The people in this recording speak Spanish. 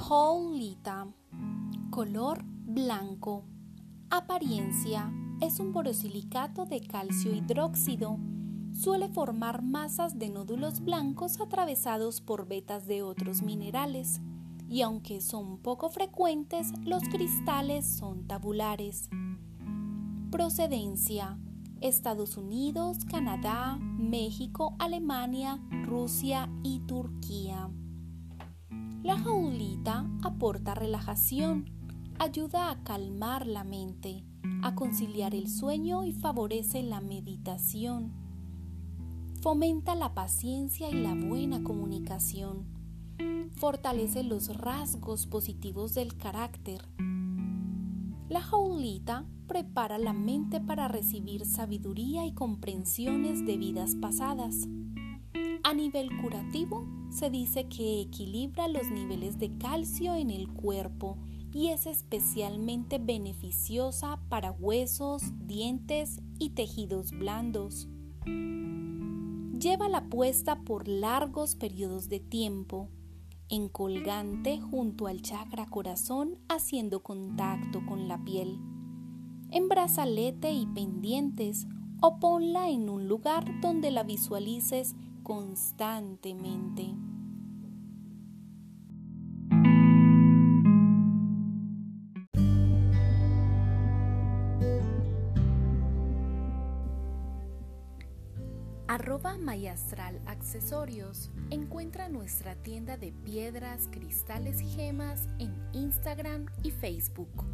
Houlita. Color blanco. Apariencia. Es un borosilicato de calcio hidróxido. Suele formar masas de nódulos blancos atravesados por vetas de otros minerales. Y aunque son poco frecuentes, los cristales son tabulares. Procedencia. Estados Unidos, Canadá, México, Alemania, Rusia y Turquía. La jaulita aporta relajación, ayuda a calmar la mente, a conciliar el sueño y favorece la meditación. Fomenta la paciencia y la buena comunicación. Fortalece los rasgos positivos del carácter. La jaulita prepara la mente para recibir sabiduría y comprensiones de vidas pasadas. A nivel curativo, se dice que equilibra los niveles de calcio en el cuerpo y es especialmente beneficiosa para huesos, dientes y tejidos blandos. Lleva la puesta por largos periodos de tiempo, en colgante junto al chakra corazón haciendo contacto con la piel, en brazalete y pendientes o ponla en un lugar donde la visualices constantemente. Arroba Mayastral Accesorios. Encuentra nuestra tienda de piedras, cristales y gemas en Instagram y Facebook.